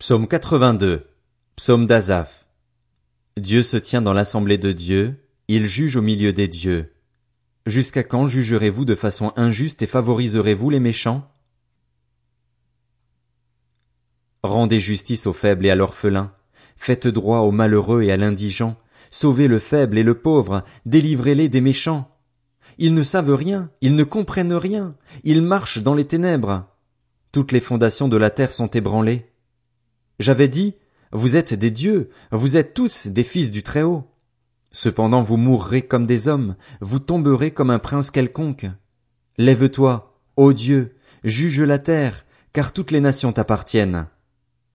Psaume 82. Psaume d'Azaph. Dieu se tient dans l'assemblée de Dieu, il juge au milieu des dieux. Jusqu'à quand jugerez-vous de façon injuste et favoriserez-vous les méchants? Rendez justice aux faibles et à l'orphelin. Faites droit aux malheureux et à l'indigent. Sauvez le faible et le pauvre. Délivrez-les des méchants. Ils ne savent rien, ils ne comprennent rien. Ils marchent dans les ténèbres. Toutes les fondations de la terre sont ébranlées. J'avais dit, vous êtes des dieux, vous êtes tous des fils du Très-Haut. Cependant vous mourrez comme des hommes, vous tomberez comme un prince quelconque. Lève-toi, ô Dieu, juge la terre, car toutes les nations t'appartiennent.